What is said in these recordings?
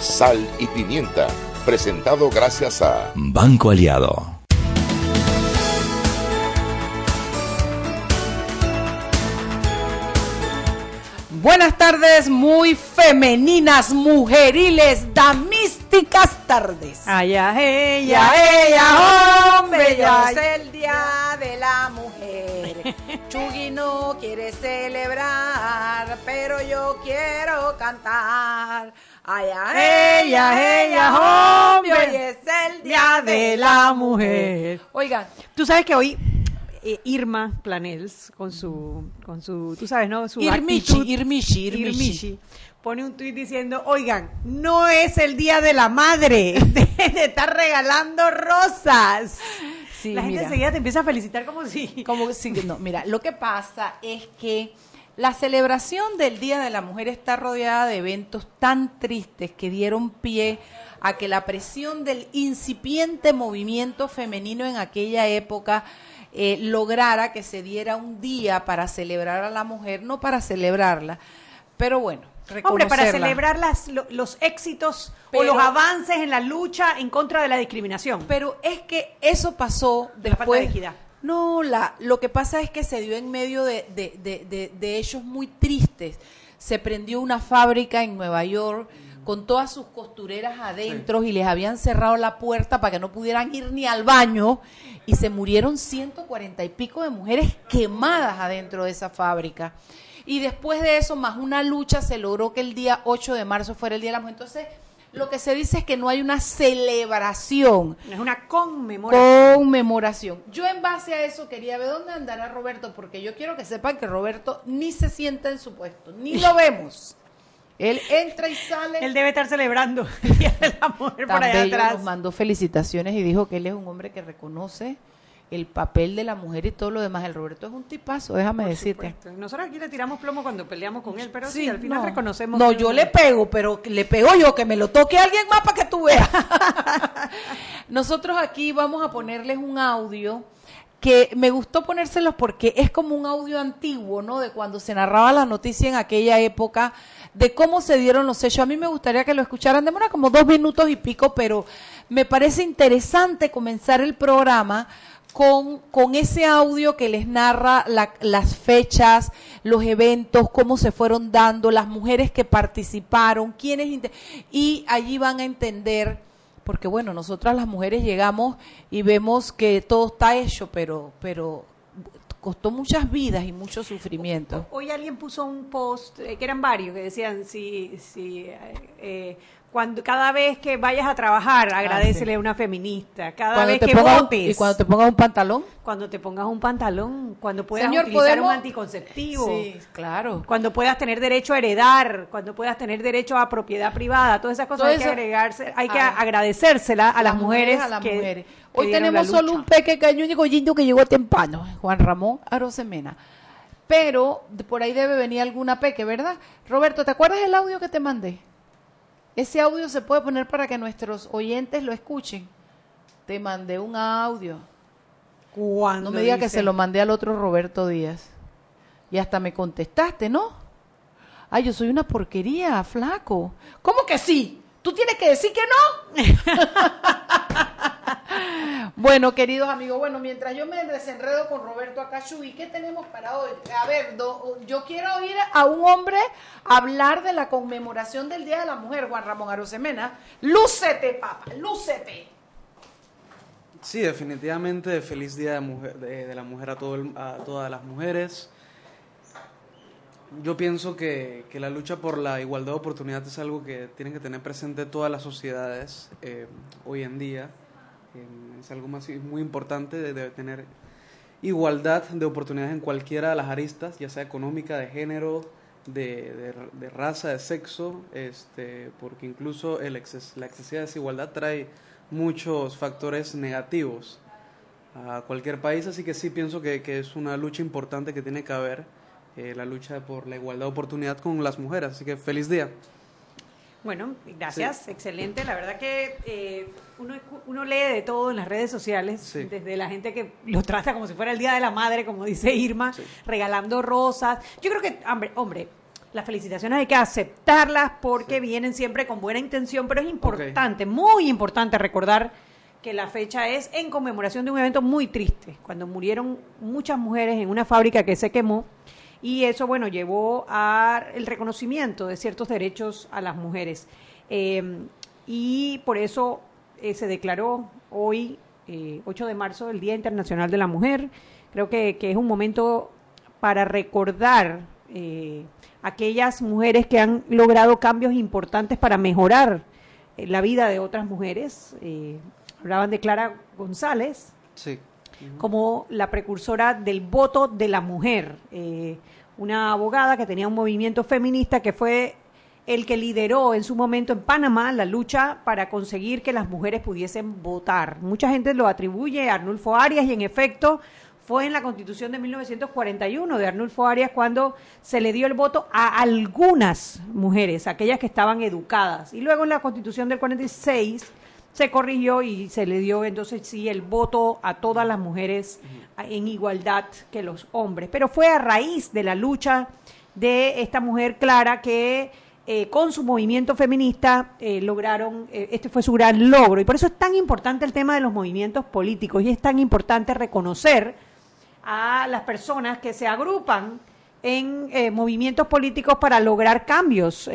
Sal y Pimienta, presentado gracias a Banco Aliado. Buenas tardes, muy femeninas, mujeriles, damísticas tardes. Allá ella, ella, hombre, ya es el día de la mujer. Chugui no quiere celebrar, pero yo quiero cantar. Ella, ella, hombre, hoy es el día de la mujer. Oigan, tú sabes que hoy eh, Irma Planels con su con su tú sabes no su Irmishi, actitud, Irmishi. Irmishi, pone un tuit diciendo oigan no es el día de la madre de, de estar regalando rosas Sí, la gente mira. enseguida te empieza a felicitar como si Como si, no, mira, lo que pasa es que la celebración del Día de la Mujer está rodeada de eventos tan tristes que dieron pie a que la presión del incipiente movimiento femenino en aquella época eh, lograra que se diera un día para celebrar a la mujer, no para celebrarla, pero bueno, hombre para celebrar las, lo- los éxitos Pero- o los avances en la lucha en contra de la discriminación Pero es que eso pasó De la falta después. de equidad. No, la, lo que pasa es que se dio en medio de, de, de, de- de hechos muy tristes. Se prendió una fábrica en Nueva York con todas sus costureras adentro y les habían cerrado la puerta para que no pudieran ir ni al baño y se murieron 140 y pico de mujeres quemadas adentro de esa fábrica. Y después de eso, más una lucha, se logró que el día 8 de marzo fuera el Día de la Mujer. Entonces, lo que se dice es que no hay una celebración es una conmemoración conmemoración. Yo en base a eso quería ver dónde andará Roberto, porque yo quiero que sepan que Roberto ni se sienta en su puesto, ni lo vemos. Él entra y sale. él debe estar celebrando el día de la mujer por Tan allá bello, atrás nos mandó felicitaciones y dijo que él es un hombre que reconoce el papel de la mujer y todo lo demás. El Roberto es un tipazo, déjame Por decirte. supuesto. Nosotros aquí le tiramos plomo cuando peleamos con él, pero sí, Sí, al final no. reconocemos. No, yo le pego, pero le pego yo, que me lo toque alguien más para que tú veas. Nosotros aquí vamos a ponerles un audio que me gustó ponérselos porque es como un audio antiguo, ¿no? De cuando se narraba la noticia en aquella época, de cómo se dieron los hechos. A mí me gustaría que lo escucharan, demora como dos minutos y pico, pero me parece interesante comenzar el programa con, con ese audio que les narra la- las fechas, los eventos, cómo se fueron dando, las mujeres que participaron, quiénes... Y allí van a entender, porque bueno, nosotras las mujeres llegamos y vemos que todo está hecho, pero, pero costó muchas vidas y mucho sufrimiento. Hoy alguien puso un post, eh, que eran varios, que decían, si, si, eh, eh, cuando, cada vez que vayas a trabajar, agradecele a una feminista. Cada Cuando vez que un- votes, y cuando te pongas un pantalón. cuando te pongas un pantalón, cuando puedas Señor, utilizar ¿podemos? un anticonceptivo. Sí, claro. Cuando puedas tener derecho a heredar, cuando puedas tener derecho a propiedad privada, todas esas cosas Todo hay que agregarse, hay que Ah. agradecérsela a las mujeres, a las que, mujeres. Hoy tenemos solo un pequeño único lindo que llegó temprano, Juan Ramón Arosemena. Pero por ahí debe venir alguna peque, ¿verdad? Roberto, ¿te acuerdas el audio que te mandé? Ese audio se puede poner para que nuestros oyentes lo escuchen. Te mandé un audio. Cuando No me diga que se lo mandé al otro Roberto Díaz. Y hasta me contestaste, ¿no? Ay, yo soy una porquería, flaco. ¿Cómo que sí? ¿Tú tienes que decir que no? bueno, queridos amigos, bueno, mientras yo me desenredo con Roberto Acachugui, ¿qué tenemos para hoy? A ver, yo quiero oír a un hombre hablar de la conmemoración del Día de la Mujer, Juan Ramón Arosemena. Lúcete, papá, lúcete. Sí, definitivamente feliz día de, mujer, de la mujer a, todo el- a todas las mujeres. Yo pienso que, que la lucha por la igualdad de oportunidades es algo que tienen que tener presente todas las sociedades eh, hoy en día. Es algo más, muy importante de, de tener igualdad de oportunidades en cualquiera de las aristas, ya sea económica, de género, de, de, raza, de sexo, este, porque incluso el exces, la excesiva desigualdad trae muchos factores negativos a cualquier país, así que sí pienso que, que es una lucha importante que tiene que haber, eh, la lucha por la igualdad de oportunidad con las mujeres, así que feliz día. Bueno, gracias, excelente. La verdad que eh, uno, uno, lee de todo en las redes sociales, desde la gente que lo trata como si fuera el Día de la Madre, como dice Irma, regalando rosas. Yo creo que, hombre, hombre, las felicitaciones hay que aceptarlas porque vienen siempre con buena intención, pero es importante, muy importante recordar que la fecha es en conmemoración de un evento muy triste, cuando murieron muchas mujeres en una fábrica que se quemó y eso, bueno, llevó al reconocimiento de ciertos derechos a las mujeres. Eh, y por eso eh, se declaró hoy, 8 eh, de marzo, el Día Internacional de la Mujer. Creo que, es un momento para recordar aquellas mujeres que han logrado cambios importantes para mejorar la vida de otras mujeres. hablaban de Clara González. Sí como la precursora del voto de la mujer, eh, una abogada que tenía un movimiento feminista que fue el que lideró en su momento en Panamá la lucha para conseguir que las mujeres pudiesen votar. Mucha gente lo atribuye a Arnulfo Arias y en efecto fue en la constitución de 1941 de Arnulfo Arias cuando se le dio el voto a algunas mujeres, aquellas que estaban educadas. Y luego en la constitución del 46 se corrigió y se le dio entonces sí el voto a todas las mujeres en igualdad que los hombres. Pero fue a raíz de la lucha de esta mujer Clara que eh, con su movimiento feminista eh, lograron, eh, este fue su gran logro. Y por eso es tan importante el tema de los movimientos políticos y es tan importante reconocer a las personas que se agrupan en movimientos políticos para lograr cambios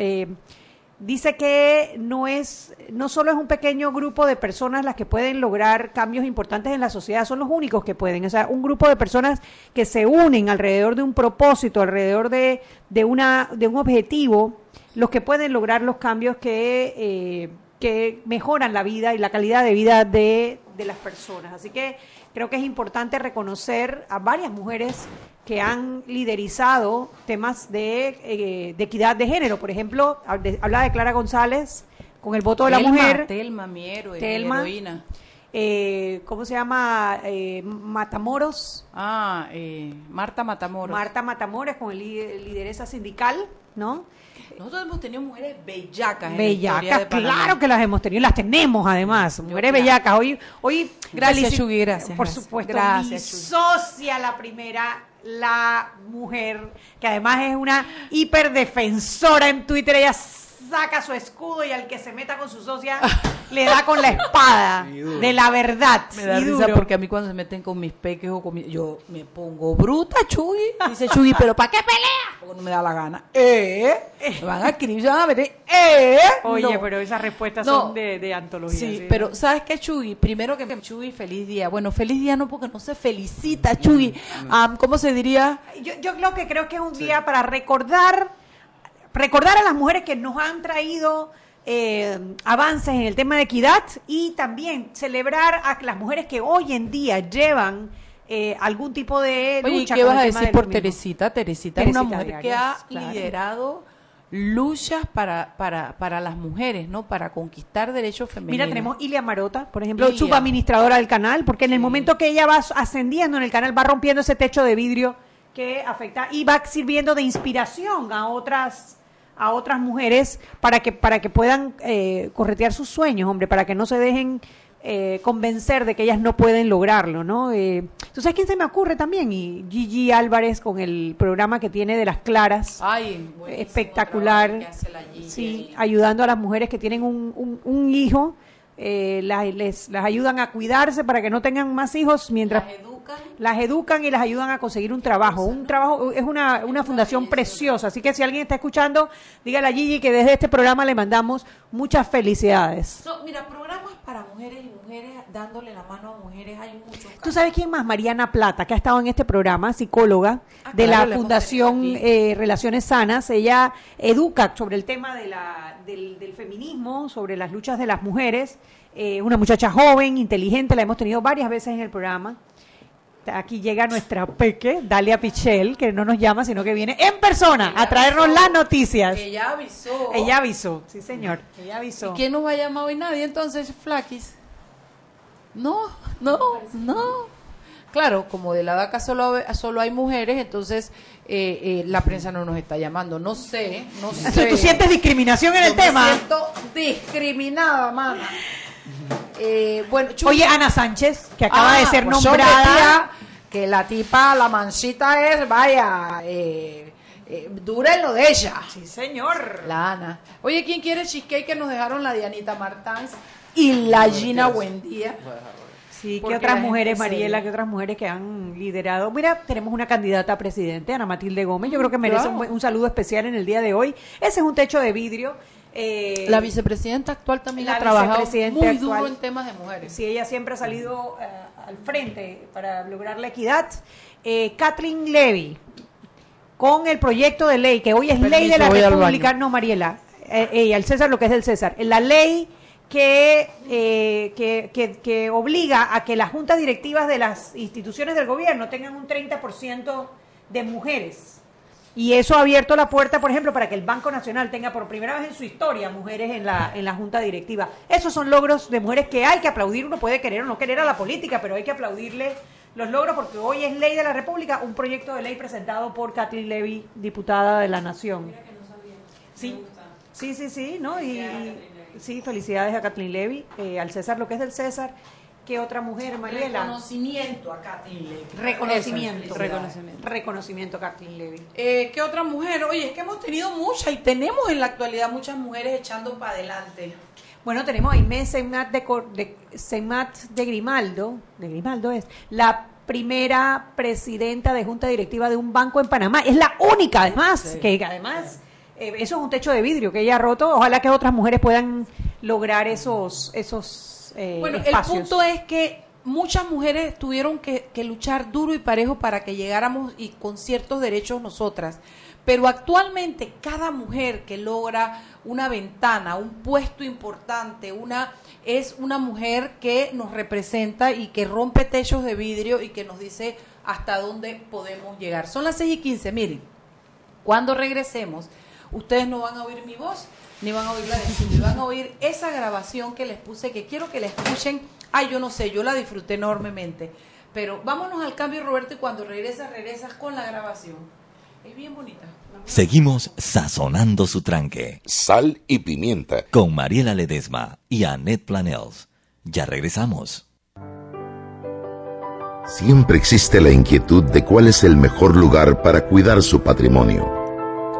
dice que no es no solo es un pequeño grupo de personas las que pueden lograr cambios importantes en la sociedad, son los únicos que pueden, o sea, un grupo de personas que se unen alrededor de un propósito, alrededor de, de una de un objetivo, los que pueden lograr los cambios que eh, que mejoran la vida y la calidad de vida de, de las personas. Así que creo que es importante reconocer a varias mujeres que han liderizado temas de, eh, de equidad de género. Por ejemplo, habla de Clara González con el voto de la mujer. Telma, mi héroe, Telma, heroína. Eh, ¿Cómo se llama? Eh, Matamoros. Ah, eh, Marta Matamoros. Marta Matamoros con el lideresa sindical, ¿no? Nosotros hemos tenido mujeres bellacas. Bellacas, claro que las hemos tenido, las tenemos además, mujeres bellacas. Hoy, hoy gracias, Chugi, gracias. Por supuesto, gracias, socia la primera, la mujer, que además es una hiperdefensora en Twitter, ella saca su escudo y al que se meta con su socia le da con la espada de la verdad. Me da risa porque a mí cuando se meten con mis peques o con yo me pongo bruta, Chuy. Dice Chuy, pero ¿para qué pelea? Porque no me da la gana. ¿Eh? Me van a escribir, se van a meter. ¿Eh? Oye, pero esas respuestas son de, antología. Sí, pero ¿sabes qué, Chuy? Primero que Chuy, feliz día. Bueno, feliz día no porque no se felicita, Chuy. ¿Cómo se diría? Yo, yo lo que creo que es un día para recordar recordar a las mujeres que nos han traído eh, avances en el tema de equidad y también celebrar a las mujeres que hoy en día llevan eh, algún tipo de lucha. ¿qué vas a decir por Teresita? Teresita? es una mujer que ha liderado luchas para, para, para las mujeres, ¿no? Para conquistar derechos femeninos. Mira, tenemos Ilia Marota, por ejemplo, subadministradora del canal, porque en el momento que ella va ascendiendo en el canal, va rompiendo ese techo de vidrio que afecta y va sirviendo de inspiración a otras a otras mujeres para que para que puedan eh, corretear sus sueños, hombre, para que no se dejen eh, convencer de que ellas no pueden lograrlo, ¿no? Eh, ¿Sabes quién se me ocurre también? Y Gigi Álvarez con el programa que tiene de las claras, Ay, espectacular, sí, ayudando a las mujeres que tienen un, un, hijo, eh, las, les, las ayudan a cuidarse para que no tengan más hijos mientras las educan y las ayudan a conseguir un trabajo. Un trabajo es una, una fundación preciosa. Así que si alguien está escuchando, dígale a Gigi que desde este programa le mandamos muchas felicidades. mira, programas para mujeres y mujeres dándole la mano a mujeres hay muchos. ¿Tú sabes quién más? Mariana Plata, que ha estado en este programa, psicóloga ah, de la Fundación eh, Relaciones Sanas. Ella educa sobre el tema de la, del, del feminismo, sobre las luchas de las mujeres. Eh, una muchacha joven, inteligente, la hemos tenido varias veces en el programa aquí llega nuestra peque, Dalia Pichel, que no nos llama, sino que viene en persona a traernos las noticias. Ella avisó. Ella avisó, sí señor, ella avisó. ¿Y quién nos va a llamar hoy? Nadie, entonces, Flaquis. No, no, no. Claro, como de la vaca solo, solo hay mujeres, entonces eh, eh, la prensa no nos está llamando. No sé, no sé. ¿Tú sientes discriminación en el tema? Me siento discriminada, mana. Eh, bueno, Oye, Ana Sánchez, que acaba de ah, ser pues nombrada. que la tipa, la mancita es, vaya, eh, eh, dura en lo de ella. Sí, señor. La Ana. Oye, ¿quién quiere cheesecake que nos dejaron la Dianita Martans y la Gina Buendía? Sí, ¿qué otras mujeres, Mariela, qué otras mujeres que han liderado? Mira, tenemos una candidata a presidente, Ana Matilde Gómez, yo creo que merece un, saludo especial en el día de hoy. Ese es un techo de vidrio. Eh, la vicepresidenta actual también ha trabajado muy duro en temas de mujeres. Sí, ella siempre ha salido eh, al frente para lograr la equidad. Eh, Kathleen Levy, con el proyecto de ley, que hoy es ley de la República, no, Mariela, ella, el César, lo que es el César, la ley eh, que, que, que, obliga a que las juntas directivas de las instituciones del gobierno tengan un 30% de mujeres. Y eso ha abierto la puerta, por ejemplo, para que el Banco Nacional tenga por primera vez en su historia mujeres en la, en la junta directiva. Esos son logros de mujeres que hay que aplaudir. Uno puede querer o no querer a la política, pero hay que aplaudirle los logros porque hoy es ley de la República, un proyecto de ley presentado por Kathleen Levy, diputada de la Nación. Sí, sí, sí, sí, ¿no? Y, Sí, felicidades a Kathleen Levy, eh, al César lo que es del César. ¿Qué otra mujer, Mariela? Reconocimiento a Kathleen Levy. Reconocimiento. reconocimiento. Reconocimiento a Kathleen Levy. Eh, ¿Qué otra mujer? Oye, es que hemos tenido muchas y tenemos en la actualidad muchas mujeres echando para adelante. Bueno, tenemos a Inés Seymat de, de, de Grimaldo, de Grimaldo es, la primera presidenta de junta directiva de un banco en Panamá. Es la única, además, que además eh, eso es un techo de vidrio que ella ha roto. Ojalá que otras mujeres puedan lograr esos, esos eh, bueno, el punto es que muchas mujeres tuvieron que, luchar duro y parejo para que llegáramos y con ciertos derechos nosotras. Pero actualmente cada mujer que logra una ventana, un puesto importante, una es una mujer que nos representa y que rompe techos de vidrio y que nos dice hasta dónde podemos llegar. Son las 6 y 15, miren, cuando regresemos ustedes no van a oír mi voz, ni van a oír la de Cindy, van a oír esa grabación que les puse, que quiero que la escuchen. Ay, yo no sé, yo la disfruté enormemente. Pero vámonos al cambio, Roberto, y cuando regresas, regresas con la grabación. Es bien bonita. Seguimos sazonando su tranque. Sal y pimienta. Con Mariela Ledesma y Annette Planels. Ya regresamos. Siempre existe la inquietud de cuál es el mejor lugar para cuidar su patrimonio.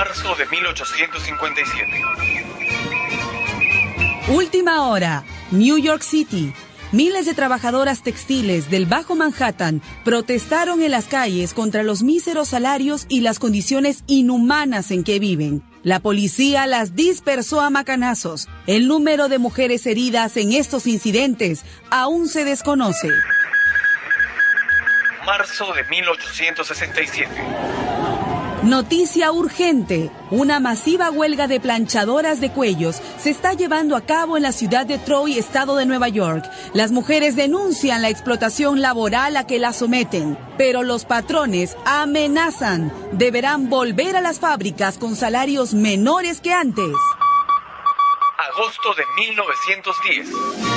marzo de 1857. Última hora, New York City. Miles de trabajadoras textiles del Bajo Manhattan protestaron en las calles contra los míseros salarios y las condiciones inhumanas en que viven. La policía las dispersó a macanazos. El número de mujeres heridas en estos incidentes aún se desconoce. Marzo de 1867. Noticia urgente. Una masiva huelga de planchadoras de cuellos se está llevando a cabo en la ciudad de Troy, estado de Nueva York. Las mujeres denuncian la explotación laboral a que las someten, pero los patrones amenazan. Deberán volver a las fábricas con salarios menores que antes. Agosto de 1910.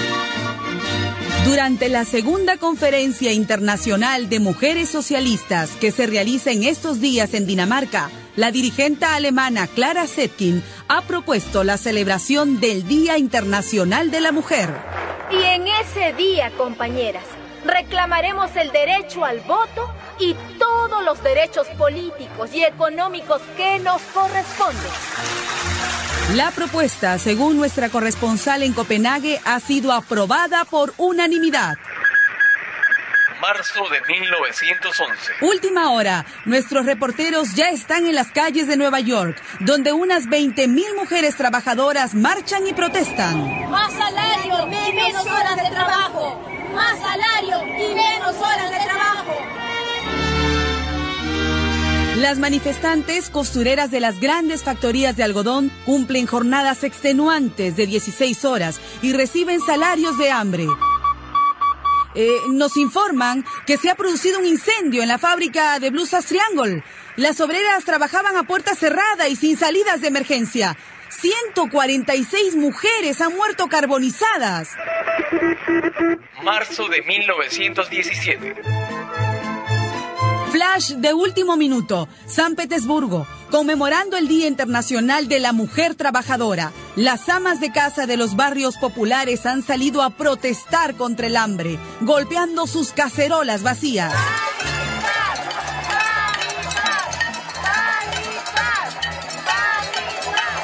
Durante la segunda conferencia internacional de mujeres socialistas que se realiza en estos días en Dinamarca, la dirigente alemana Clara Zetkin ha propuesto la celebración del Día Internacional de la Mujer. Y en ese día, compañeras, reclamaremos el derecho al voto y todos los derechos políticos y económicos que nos corresponden. La propuesta, según nuestra corresponsal en Copenhague, ha sido aprobada por unanimidad. Marzo de 1911. Última hora. Nuestros reporteros ya están en las calles de Nueva York, donde unas 20.000 mujeres trabajadoras marchan y protestan. Más salario y menos horas de trabajo. Más salario y menos horas de trabajo. Las manifestantes costureras de las grandes factorías de algodón cumplen jornadas extenuantes de 16 horas y reciben salarios de hambre. Eh, nos informan que se ha producido un incendio en la fábrica de blusas Triangle. Las obreras trabajaban a puerta cerrada y sin salidas de emergencia. 146 mujeres han muerto carbonizadas. Marzo de 1917. Flash de último minuto, San Petersburgo, conmemorando el Día Internacional de la Mujer Trabajadora. Las amas de casa de los barrios populares han salido a protestar contra el hambre, golpeando sus cacerolas vacías.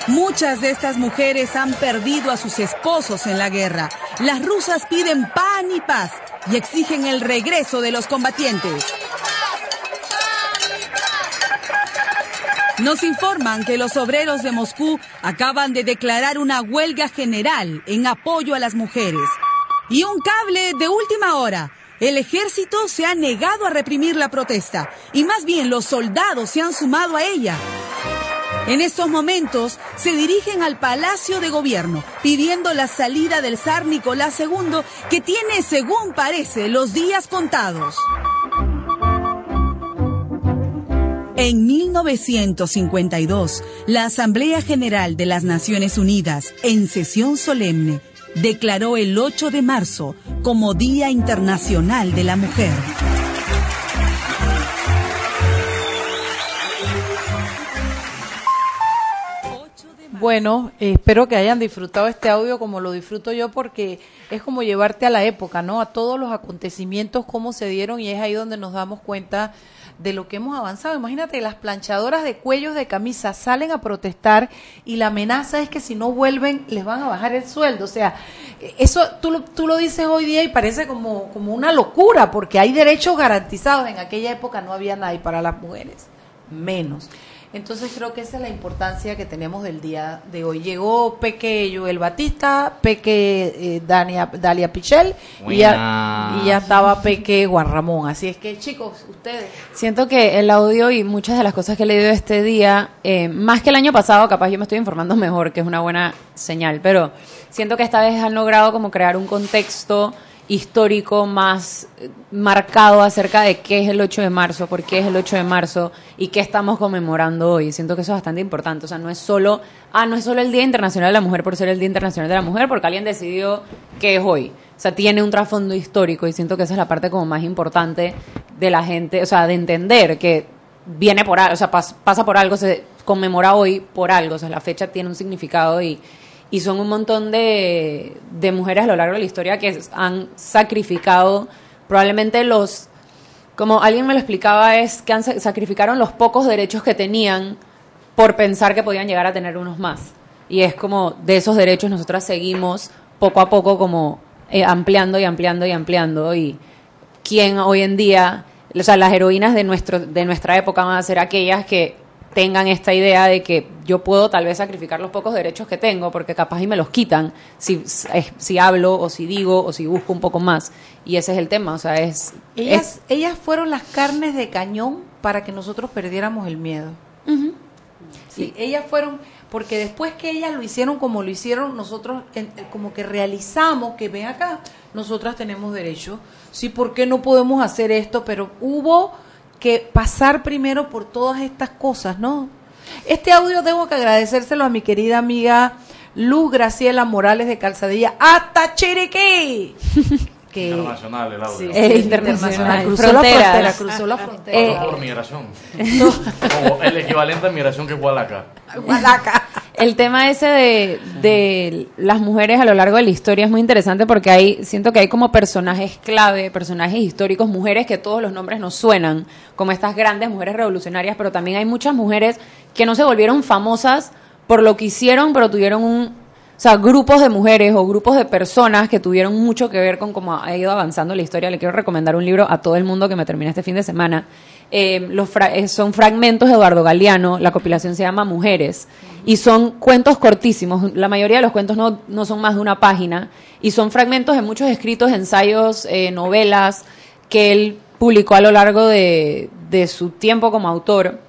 Muchas de estas mujeres han perdido a sus esposos en la guerra. Las rusas piden pan y paz y exigen el regreso de los combatientes. Nos informan que los obreros de Moscú acaban de declarar una huelga general en apoyo a las mujeres. Y un cable de última hora. El ejército se ha negado a reprimir la protesta y más bien los soldados se han sumado a ella. En estos momentos se dirigen al Palacio de Gobierno pidiendo la salida del zar Nicolás II que tiene, según parece, los días contados. En 1952, la Asamblea General de las Naciones Unidas, en sesión solemne, declaró el 8 de marzo como Día Internacional de la Mujer. Bueno, espero que hayan disfrutado este audio como lo disfruto yo porque es como llevarte a la época, ¿no? A todos los acontecimientos, cómo se dieron y es ahí donde nos damos cuenta de lo que hemos avanzado. Imagínate, las planchadoras de cuellos de camisa salen a protestar y la amenaza es que si no vuelven les van a bajar el sueldo. O sea, eso tú lo, tú lo dices hoy día y parece como, como una locura porque hay derechos garantizados. En aquella época no había nadie para las mujeres, menos. Entonces creo que esa es la importancia que tenemos del día de hoy. Llegó Peque Joel Batista, Peque eh, Dania, Dalia Pichel y ya, y ya estaba Peque Juan Ramón. Así es que chicos, ustedes. Siento que el audio y muchas de las cosas que he leído este día, eh, más que el año pasado, capaz yo me estoy informando mejor, que es una buena señal, pero siento que esta vez han logrado como crear un contexto histórico más eh, marcado acerca de qué es el 8 de marzo, por qué es el 8 de marzo y qué estamos conmemorando hoy. Siento que eso es bastante importante. O sea, no es solo, ah, no es solo el Día Internacional de la Mujer por ser el Día Internacional de la Mujer, porque alguien decidió que es hoy. O sea, tiene un trasfondo histórico y siento que esa es la parte como más importante de la gente, o sea, de entender que viene por algo, o sea, pasa por algo, se conmemora hoy por algo, o sea, la fecha tiene un significado y y son un montón de, de mujeres a lo largo de la historia que han sacrificado probablemente los como alguien me lo explicaba es que han, sacrificaron los pocos derechos que tenían por pensar que podían llegar a tener unos más. Y es como de esos derechos nosotras seguimos poco a poco como eh, ampliando y ampliando y ampliando. Y quién hoy en día o sea las heroínas de nuestro de nuestra época van a ser aquellas que tengan esta idea de que yo puedo tal vez sacrificar los pocos derechos que tengo porque capaz y me los quitan si, si hablo o si digo o si busco un poco más. Y ese es el tema o sea es ellas ellas fueron las carnes de cañón para que nosotros perdiéramos el miedo. Sí, ellas fueron porque después que ellas lo hicieron como lo hicieron nosotros como que realizamos que ven acá nosotras tenemos derecho. Sí por qué no podemos hacer esto pero hubo que pasar primero por todas estas cosas, ¿no? Este audio tengo que agradecérselo a mi querida amiga Luz Graciela Morales de Calzadilla, hasta Chiriquí. que internacional el audio. Sí, es internacional. Cruzó la frontera, cruzó la frontera. Eh, por migración. Como el equivalente a migración que es Hualaca. Hualaca. El tema ese de, de las mujeres a lo largo de la historia es muy interesante porque hay, siento que hay como personajes clave, personajes históricos, mujeres que todos los nombres nos suenan, como estas grandes mujeres revolucionarias, pero también hay muchas mujeres que no se volvieron famosas por lo que hicieron, pero tuvieron un, o sea, grupos de mujeres o grupos de personas que tuvieron mucho que ver con cómo ha ido avanzando la historia. Le quiero recomendar un libro a todo el mundo que me termine este fin de semana. Eh, los eh, son fragmentos de Eduardo Galeano, la compilación se llama Mujeres, y son cuentos cortísimos. La mayoría de los cuentos no, no son más de una página, y son fragmentos de muchos escritos, ensayos, eh, novelas que él publicó a lo largo de, de su tiempo como autor.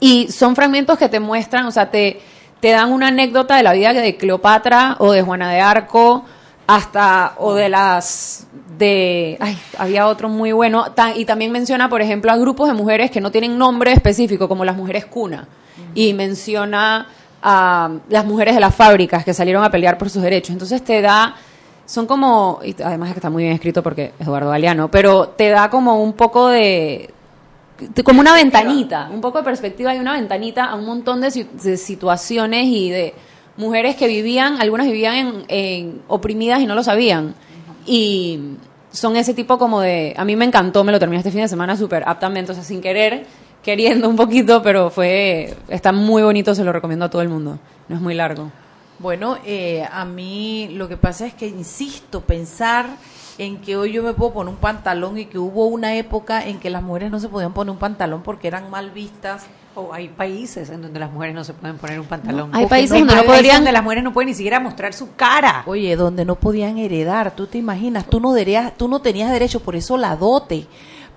Y son fragmentos que te muestran, o sea, te te dan una anécdota de la vida de Cleopatra o de Juana de Arco, hasta, o de las, de, ay, había otro muy bueno, y también menciona, por ejemplo, a grupos de mujeres que no tienen nombre específico, como las mujeres cuna, y menciona a las mujeres de las fábricas que salieron a pelear por sus derechos. Entonces te da, son como, y además es que está muy bien escrito porque Eduardo Galeano, pero te da como un poco de, como una ventanita, un poco de perspectiva y una ventanita a un montón de, situaciones y de mujeres que vivían, algunas vivían en, oprimidas y no lo sabían. Y son ese tipo como de, a mí me encantó, me lo terminé este fin de semana súper aptamente, o sea, sin querer, queriendo un poquito, pero fue, está muy bonito, se lo recomiendo a todo el mundo, no es muy largo. Bueno, eh, a mí lo que pasa es que insisto, pensar en que hoy yo me puedo poner un pantalón y que hubo una época en que las mujeres no se podían poner un pantalón porque eran mal vistas. O hay países en donde las mujeres no se pueden poner un pantalón. hay países donde, no podrían... donde las mujeres no pueden ni siquiera mostrar su cara. Oye, donde no podían heredar, tú te imaginas, tú no, derías, tú no tenías derecho, por eso la dote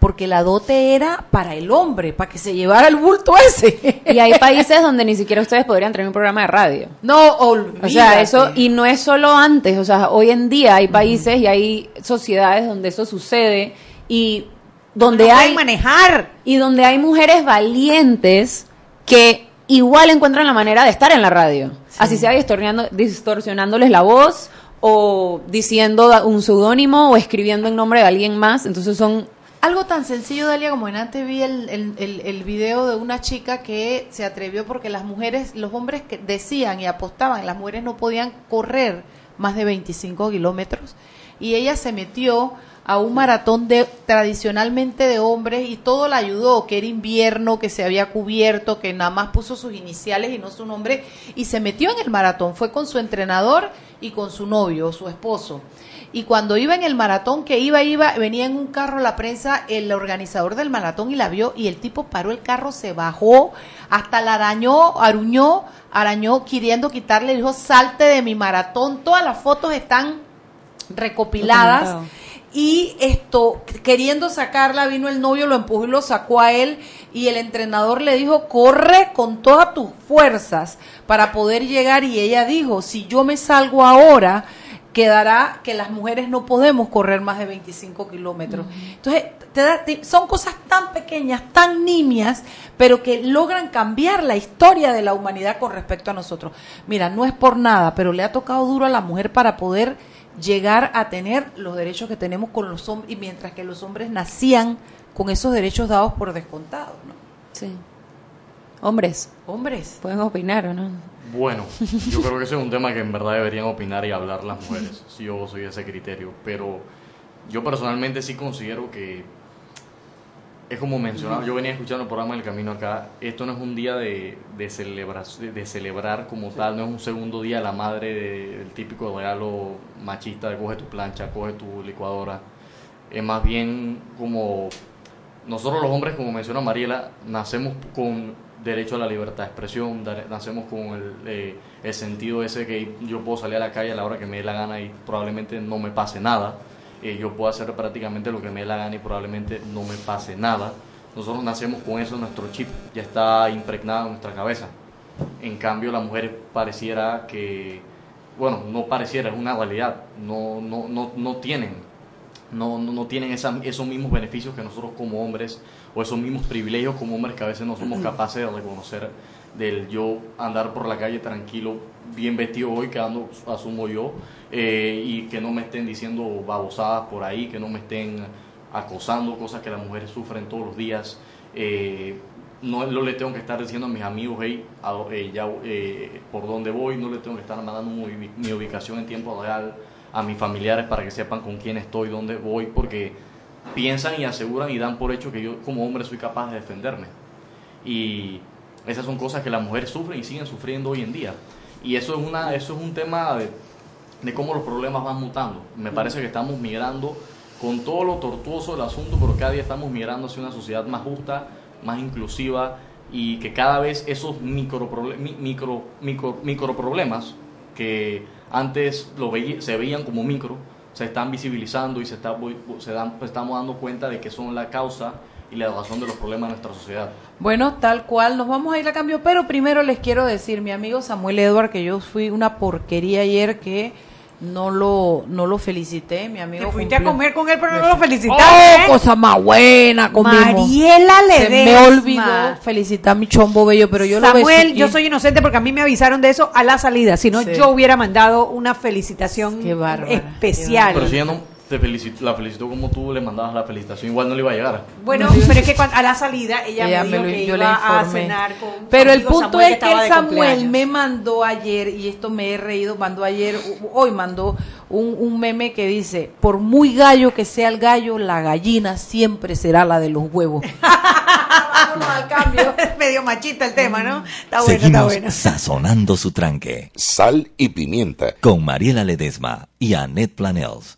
porque la dote era para el hombre, para que se llevara el bulto ese. Y hay países donde ni siquiera ustedes podrían tener un programa de radio. No, olvídate. O sea, eso, y no es solo antes, o sea, hoy en día hay países y hay sociedades donde eso sucede y donde hay manejar y donde hay mujeres valientes que igual encuentran la manera de estar en la radio. Así sea distorsionándoles la voz o diciendo un seudónimo o escribiendo en nombre de alguien más. Entonces son Algo tan sencillo, Dalia, como en antes vi el, el, el, video de una chica que se atrevió porque las mujeres, los hombres que decían y apostaban, las mujeres no podían correr más de 25 kilómetros y ella se metió a un maratón de tradicionalmente de hombres y todo la ayudó, que era invierno, que se había cubierto, que nada más puso sus iniciales y no su nombre y se metió en el maratón, fue con su entrenador y con su novio, su esposo. Y cuando iba en el maratón, que iba, iba, venía en un carro la prensa, el organizador del maratón y la vio, y el tipo paró el carro, se bajó, hasta la arañó, aruñó, arañó, queriendo quitarle, dijo, salte de mi maratón. Todas las fotos están recopiladas. Documentado. Y esto, queriendo sacarla, vino el novio, lo empujó y lo sacó a él. Y el entrenador le dijo, corre con todas tus fuerzas para poder llegar. Y ella dijo, si yo me salgo ahora, quedará que las mujeres no podemos correr más de 25 kilómetros. Entonces, te da- te- son cosas tan pequeñas, tan nimias, pero que logran cambiar la historia de la humanidad con respecto a nosotros. Mira, no es por nada, pero le ha tocado duro a la mujer para poder llegar a tener los derechos que tenemos con los hombres, y mientras que los hombres nacían con esos derechos dados por descontado, ¿no? Sí. Hombres. Hombres. Pueden opinar o no. Bueno, yo creo que ese es un tema que en verdad deberían opinar y hablar las mujeres. Si yo soy de ese criterio. Pero yo personalmente sí considero que es como mencionaba, yo venía escuchando el programa del camino acá, esto no es un día de, de, celebrar, de celebrar como tal, no es un segundo día la madre de- del típico regalo machista de coge tu plancha, coge tu licuadora. Es más bien como nosotros los hombres, como menciona Mariela, nacemos con derecho a la libertad de expresión, nacemos con el, eh, el sentido ese que yo puedo salir a la calle a la hora que me dé la gana y probablemente no me pase nada. Eh, yo puedo hacer prácticamente lo que me dé la gana y probablemente no me pase nada. Nosotros nacemos con eso, nuestro chip ya está impregnado en nuestra cabeza. En cambio, las mujeres pareciera que, bueno, no pareciera, es una realidad, no, no, no, no tienen no, no, no tienen esa- esos mismos beneficios que nosotros como hombres o esos mismos privilegios como hombres que a veces no somos capaces de reconocer del yo andar por la calle tranquilo, bien vestido hoy, que ando, asumo yo, eh, y que no me estén diciendo babosadas por ahí, que no me estén acosando, cosas que las mujeres sufren todos los días. Eh, no, no le tengo que estar diciendo a mis amigos, hey, a- eh, ya, eh, por dónde voy, no le tengo que estar mandando mi, mi ubicación en tiempo real a mis familiares para que sepan con quién estoy, dónde voy, porque piensan y aseguran y dan por hecho que yo como hombre soy capaz de defenderme. Y esas son cosas que las mujeres sufren y siguen sufriendo hoy en día. Y eso es, una, eso es un tema de, de cómo los problemas van mutando. Me parece que estamos migrando con todo lo tortuoso del asunto, pero cada día estamos migrando hacia una sociedad más justa, más inclusiva y que cada vez esos micro, micro, micro, micro problemas que antes lo se veían como micro, se están visibilizando y se, está, se dan, estamos dando cuenta de que son la causa y la razón de los problemas de nuestra sociedad. Bueno, tal cual, nos vamos a ir a cambio, pero primero les quiero decir, mi amigo Samuel Edward, que yo fui una porquería ayer que no lo, no lo felicité, mi amigo. Te fuiste a comer con él, pero no Me lo felicitaste. ¡Oh, ¿eh? cosa más buena comimos! Mariela Se me olvidó felicitar a mi chombo bello, pero yo lo Samuel, yo soy inocente porque a mí me avisaron de eso a la salida. Si no, Sí. yo hubiera mandado una felicitación bárbara, especial. Pero si ella no te la felicitó como tú le mandabas la felicitación, igual no le iba a llegar. Bueno, pero es que cuando- a la salida ella, Ella me me dijo lo- que yo iba a cenar con Pero el punto Samuel, es que de Samuel me mandó ayer, y esto me he reído, mandó ayer, hoy mandó un, un meme que dice, por muy gallo que sea el gallo, la gallina siempre será la de los huevos. al cambio. Es medio machista el tema, ¿no? Está bueno, está Seguimos bueno. sazonando su tranque. Sal y pimienta. Con Mariela Ledesma y Annette Planels.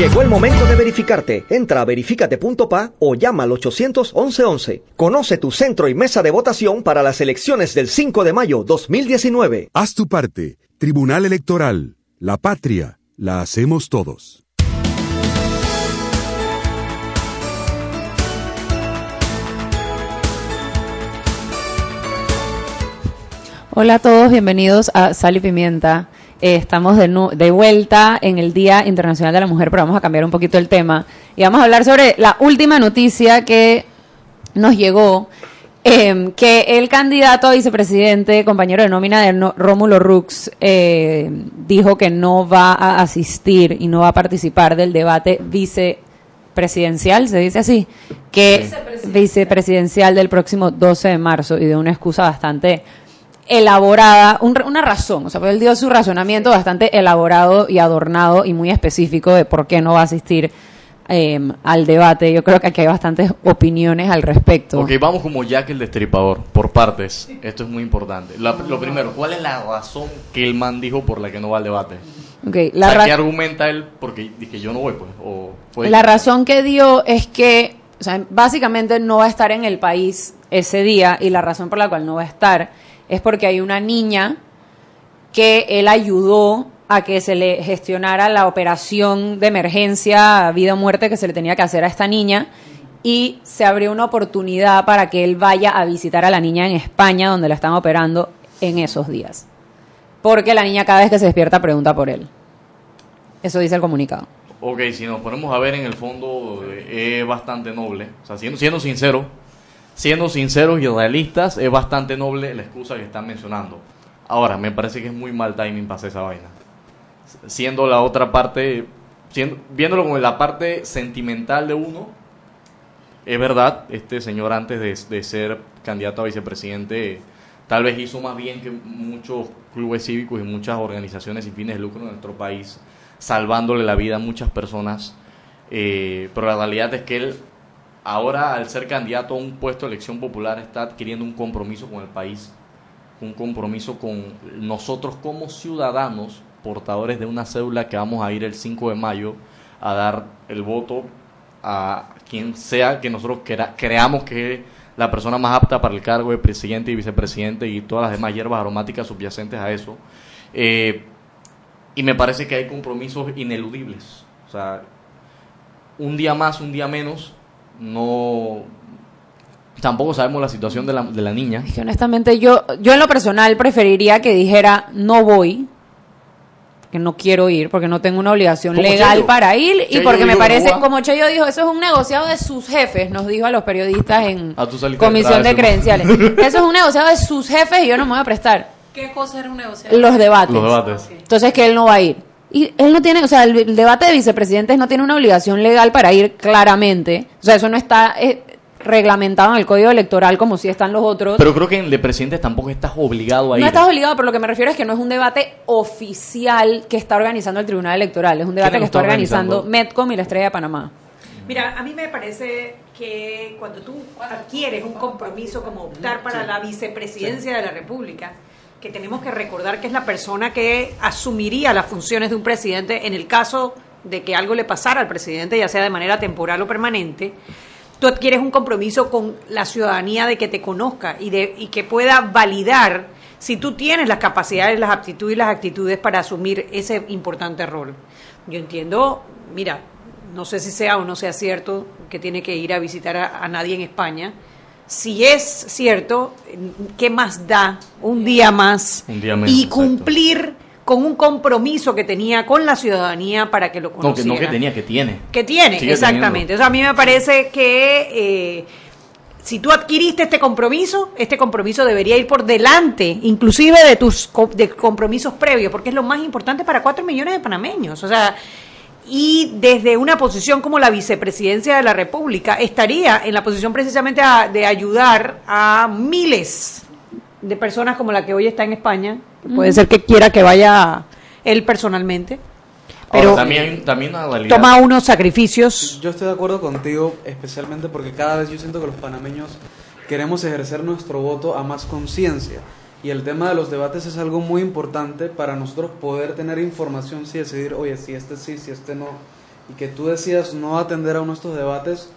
Llegó el momento de verificarte. Entra a verificate.pa o llama al 811 Conoce tu centro y mesa de votación para las elecciones del 5 de mayo 2019. Haz tu parte. Tribunal Electoral. La patria. La hacemos todos. Hola a todos, bienvenidos a Sal y Pimienta. Eh, estamos de, nu- de vuelta en el Día Internacional de la Mujer, pero vamos a cambiar un poquito el tema. Y vamos a hablar sobre la última noticia que nos llegó, eh, que el candidato a vicepresidente, compañero de nómina de No- Rómulo Rux, eh, dijo que no va a asistir y no va a participar del debate vicepresidencial, se dice así, que vicepresidencial del próximo 12 de marzo y de una excusa bastante elaborada, un una razón, o sea, pues él dio su razonamiento bastante elaborado y adornado y muy específico de por qué no va a asistir eh, al debate. Yo creo que aquí hay bastantes opiniones al respecto. Ok, vamos como Jack el Destripador, por partes. Esto es muy importante. La- lo primero, ¿cuál es la razón que el man dijo por la que no va al debate? Ok, O la, sea, ¿Qué argumenta él? Porque dije, yo no voy, pues. O fue- la razón que dio es que, o sea, básicamente no va a estar en el país ese día y la razón por la cual no va a estar es porque hay una niña que él ayudó a que se le gestionara la operación de emergencia, vida o muerte que se le tenía que hacer a esta niña y se abrió una oportunidad para que él vaya a visitar a la niña en España donde la están operando en esos días. Porque la niña cada vez que se despierta pregunta por él. Eso dice el comunicado. Ok, si nos ponemos a ver en el fondo, eh, es bastante noble. O sea, siendo, siendo sincero, siendo sinceros y realistas, es bastante noble la excusa que están mencionando. Ahora, me parece que es muy mal timing para hacer esa vaina. Siendo la otra parte, siendo, viéndolo como la parte sentimental de uno, es verdad, este señor antes de, ser candidato a vicepresidente, tal vez hizo más bien que muchos clubes cívicos y muchas organizaciones sin fines de lucro en nuestro país, salvándole la vida a muchas personas. Eh, pero la realidad es que él, ahora al ser candidato a un puesto de elección popular, está adquiriendo un compromiso con el país, un compromiso con nosotros como ciudadanos, portadores de una cédula que vamos a ir el 5 de mayo a dar el voto a quien sea que nosotros creamos que es la persona más apta para el cargo de presidente y vicepresidente y todas las demás hierbas aromáticas subyacentes a eso. Eh, y me parece que hay compromisos ineludibles. O sea, un día más, un día menos, no... Tampoco sabemos la situación de la, de la niña. Es que honestamente yo, yo en lo personal preferiría que dijera no voy, que no quiero ir, porque no tengo una obligación legal Cheyo. para ir y porque me parece, como Cheyo dijo, eso es un negociado de sus jefes, nos dijo a los periodistas en Ah, comisión de credenciales. Eso es un negociado de sus jefes y yo no me voy a prestar ¿Qué cosa era un negocio? los debates. Los debates. Entonces que él no va a ir. Y él no tiene, o sea, el, el debate de vicepresidentes no tiene una obligación legal para ir claramente. O sea, eso no está eh, reglamentado en el código electoral como si están los otros. Pero creo que en el de presidentes tampoco estás obligado a ir. no estás obligado, pero lo que me refiero es que no es un debate oficial que está organizando el Tribunal Electoral, es un debate ¿Quién que está organizando organizando? Metcom y la Estrella de Panamá. Mira, a mí me parece que cuando tú adquieres un compromiso como optar para la vicepresidencia de la República, que tenemos que recordar que es la persona que asumiría las funciones de un presidente en el caso de que algo le pasara al presidente, ya sea de manera temporal o permanente, tú adquieres un compromiso con la ciudadanía de que te conozca y, de, y que pueda validar si tú tienes las capacidades, las aptitudes y las actitudes para asumir ese importante rol. Yo entiendo, mira, no sé si sea o no sea cierto que tiene que ir a visitar a, a nadie en España. Si es cierto, ¿qué más da un día más Un día menos, y exacto. cumplir con un compromiso que tenía con la ciudadanía para que lo No, que conociera? no que tenía, que tiene. que tiene, Sigue exactamente. O sea, a mí me parece que eh, si tú adquiriste este compromiso, este compromiso debería ir por delante, inclusive de tus co- de compromisos previos, porque es lo más importante para cuatro millones de panameños. O sea, y desde una posición como la vicepresidencia de la República, estaría en la posición precisamente a- de ayudar a miles de personas como la que hoy está en España. que Puede ser que quiera que vaya él personalmente. Ahora, Pero también, también una realidad. toma unos sacrificios. Yo estoy de acuerdo contigo, especialmente porque cada vez yo siento que los panameños queremos ejercer nuestro voto a más conciencia. Y el tema de los debates es algo muy importante para nosotros poder tener información y decidir, oye, si este sí, si este no. Y que tú decidas no atender a uno de estos debates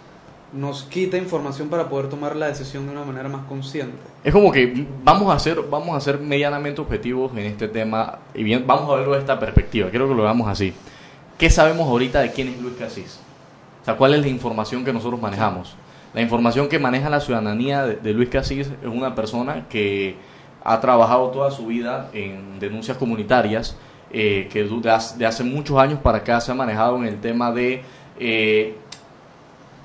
nos quita información para poder tomar la decisión de una manera más consciente. Es como que vamos a ser, vamos a ser medianamente objetivos en este tema y bien, vamos a verlo de esta perspectiva. Quiero que lo veamos así. ¿Qué sabemos ahorita de quién es Luis Casís? O sea, ¿cuál es la información que nosotros manejamos? La información que maneja la ciudadanía de, de Luis Casís es una persona que ha trabajado toda su vida en denuncias comunitarias, eh, que de hace, muchos años para acá se ha manejado en el tema de eh,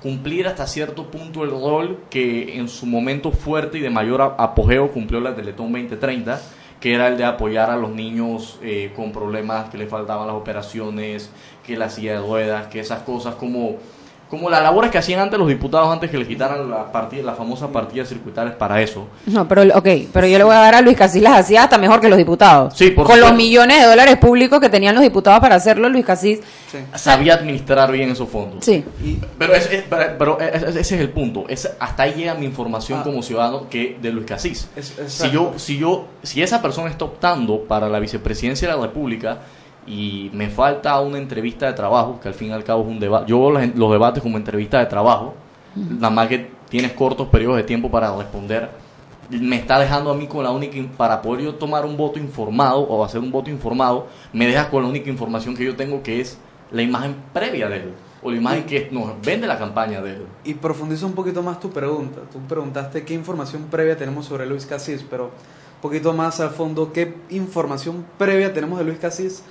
cumplir hasta cierto punto el rol que en su momento fuerte y de mayor apogeo cumplió la Teletón 2030, que era el de apoyar a los niños eh, con problemas que le faltaban las operaciones, que la silla de ruedas, que esas cosas como como las labores que hacían antes los diputados antes que le quitaran la partida, las famosas partidas circuitales para eso. No, pero ok, pero yo le voy a dar a Luis Casís las hacía hasta mejor que los diputados. Sí, por Con los millones de dólares públicos que tenían los diputados para hacerlo, Luis Casís. Sabía administrar bien esos fondos. Sí. Pero, es- es- pero- pero es- es- ese es el punto. Es, hasta ahí llega mi información como ciudadano que de Luis Casís. Es- si yo, si yo, si esa persona está optando para la vicepresidencia de la República y me falta una entrevista de trabajo, que al fin y al cabo es un debate, yo veo los, los debates como entrevista de trabajo, nada más que tienes cortos periodos de tiempo para responder, me está dejando a mí con la única, para poder yo tomar un voto informado o hacer un voto informado, me dejas con la única información que yo tengo que es la imagen previa de él, o la imagen que nos vende la campaña de él. Y profundiza un poquito más tu pregunta. Tú preguntaste qué información previa tenemos sobre Luis Casís, pero un poquito más al fondo, ¿qué información previa tenemos de Luis Casís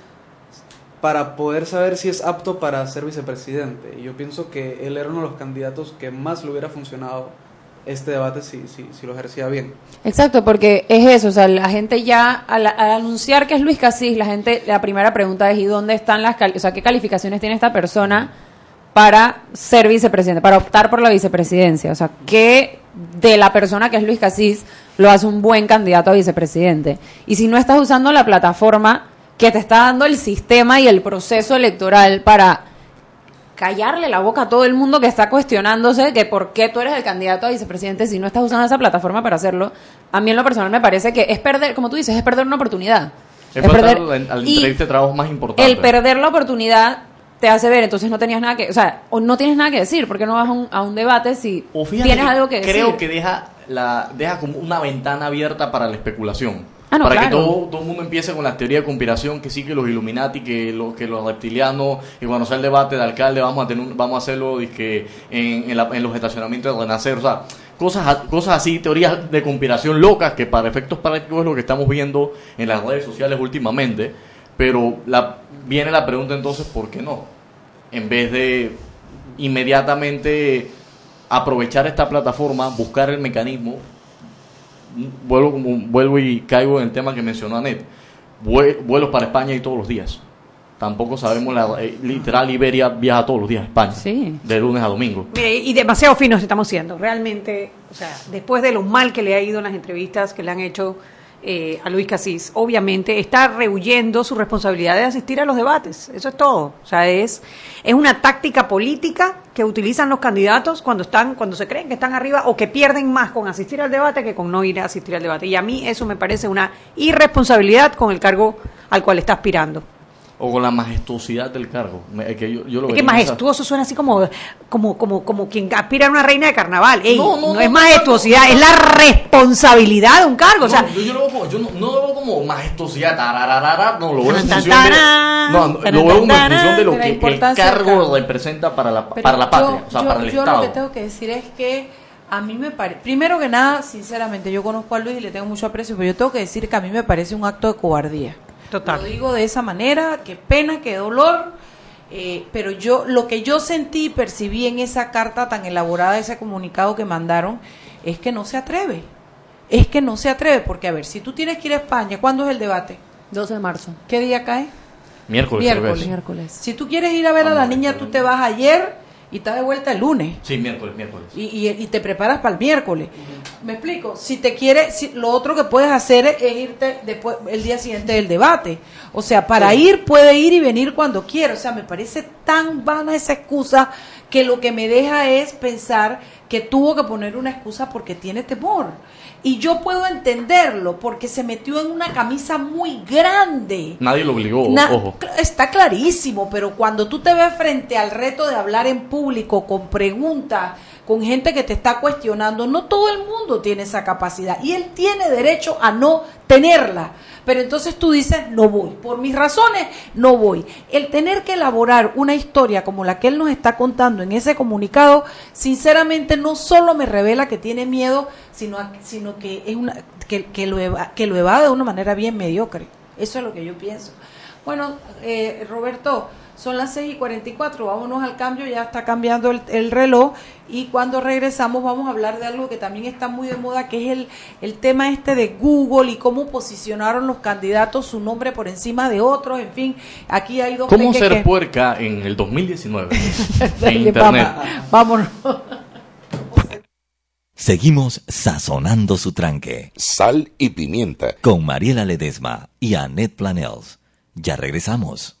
para poder saber si es apto para ser vicepresidente? Y yo pienso que él era uno de los candidatos que más le hubiera funcionado este debate si, si, si lo ejercía bien. Exacto, porque es eso, o sea, la gente ya, al, al anunciar que es Luis Casís, la gente, la primera pregunta es, ¿y dónde están las, o sea, qué calificaciones tiene esta persona para ser vicepresidente, para optar por la vicepresidencia? O sea, ¿qué de la persona que es Luis Casís lo hace un buen candidato a vicepresidente? Y si no estás usando la plataforma que te está dando el sistema y el proceso electoral para callarle la boca a todo el mundo que está cuestionándose que por qué tú eres el candidato a vicepresidente si no estás usando esa plataforma para hacerlo. A mí en lo personal me parece que es perder, como tú dices, es perder una oportunidad. Es perder- y entrevista de trabajo más importante. El perder la oportunidad te hace ver, entonces no tenías nada que, o sea, o no tienes nada que decir, porque no vas a un, a un debate si tienes algo que decir. Creo que deja, la, deja como una ventana abierta para la especulación. Ah, no, para que todo, todo el mundo empiece con la teoría de conspiración, que sí que los Illuminati, que, los que los reptilianos, y cuando sea el debate de alcalde vamos a tener un- vamos a hacerlo dizque, en, en, la- en los estacionamientos de Renacer, o sea, cosas, a- cosas así, teorías de conspiración locas, que para efectos prácticos es lo que estamos viendo en las redes sociales últimamente, pero la, viene la pregunta entonces, ¿por qué no? En vez de inmediatamente aprovechar esta plataforma, buscar el mecanismo, vuelvo, como, vuelvo y caigo en el tema que mencionó Anet, Vue- vuelos para España y todos los días. tampoco sabemos, la, eh, literal Iberia viaja todos los días a España, de lunes a domingo. Mire, y demasiado finos estamos siendo. Realmente, o sea, después de lo mal que le ha ido en las entrevistas que le han hecho eh, a Luis Casís, obviamente está rehuyendo su responsabilidad de asistir a los debates. Eso es todo. O sea, es, es una táctica política que utilizan los candidatos cuando están, cuando se creen que están arriba o que pierden más con asistir al debate que con no ir a asistir al debate. Y a mí eso me parece una irresponsabilidad con el cargo al cual está aspirando o con la majestuosidad del cargo. Es que, yo, yo lo es que majestuoso suena así como, como, como, como quien aspira a una reina de carnaval. no, es majestuosidad, es la responsabilidad de un cargo. o sea, yo, lo veo, yo no, lo veo como majestuosidad, no, lo veo en función de, no, lo veo en función de lo que el cargo representa para la, para la patria, o sea, para el yo Estado. Yo lo que tengo que decir es que a mí me parece, primero que nada, sinceramente, yo conozco a Luis y le tengo mucho aprecio, pero yo tengo que decir que a mí me parece un acto de cobardía. Lo digo de esa manera, qué pena, qué dolor. Eh, pero yo, lo que yo sentí y percibí en esa carta tan elaborada, ese comunicado que mandaron, es que no se atreve. Es que no se atreve, porque a ver, si tú tienes que ir a España, ¿cuándo es el debate? 12 de marzo. ¿Qué día cae? Miércoles. Miércoles. Miércoles. Si tú quieres ir a ver a la niña, tú te vas ayer y estás de vuelta el lunes. Sí, miércoles, miércoles. Y, y, te preparas para el miércoles. Me explico. Si te quieres, si, lo otro que puedes hacer es, irte después el día siguiente del debate. O sea, para ir puede ir y venir cuando quiera. O sea, me parece tan vana esa excusa que lo que me deja es pensar que tuvo que poner una excusa porque tiene temor. Y yo puedo entenderlo porque se metió en una camisa muy grande. Nadie lo obligó, ojo. Está clarísimo, pero cuando tú te ves frente al reto de hablar en público con preguntas, con gente que te está cuestionando, no todo el mundo tiene esa capacidad y él tiene derecho a no tenerla. Pero entonces tú dices, no voy. Por mis razones, no voy. El tener que elaborar una historia como la que él nos está contando en ese comunicado, sinceramente no solo me revela que tiene miedo, sino, sino que, es una, que, que, lo que lo evade de una manera bien mediocre. Eso es lo que yo pienso. Bueno, eh, Roberto, son las 6 y 44, vámonos al cambio, ya está cambiando el, reloj y cuando regresamos vamos a hablar de algo que también está muy de moda, que es el, el tema este de Google y cómo posicionaron los candidatos su nombre por encima de otros, en fin, aquí hay dos... ¿Cómo ser puerca en el 2019? en Internet. Vámonos. Seguimos sazonando su tranque. Sal y pimienta. Con Mariela Ledesma y Annette Planels. Ya regresamos.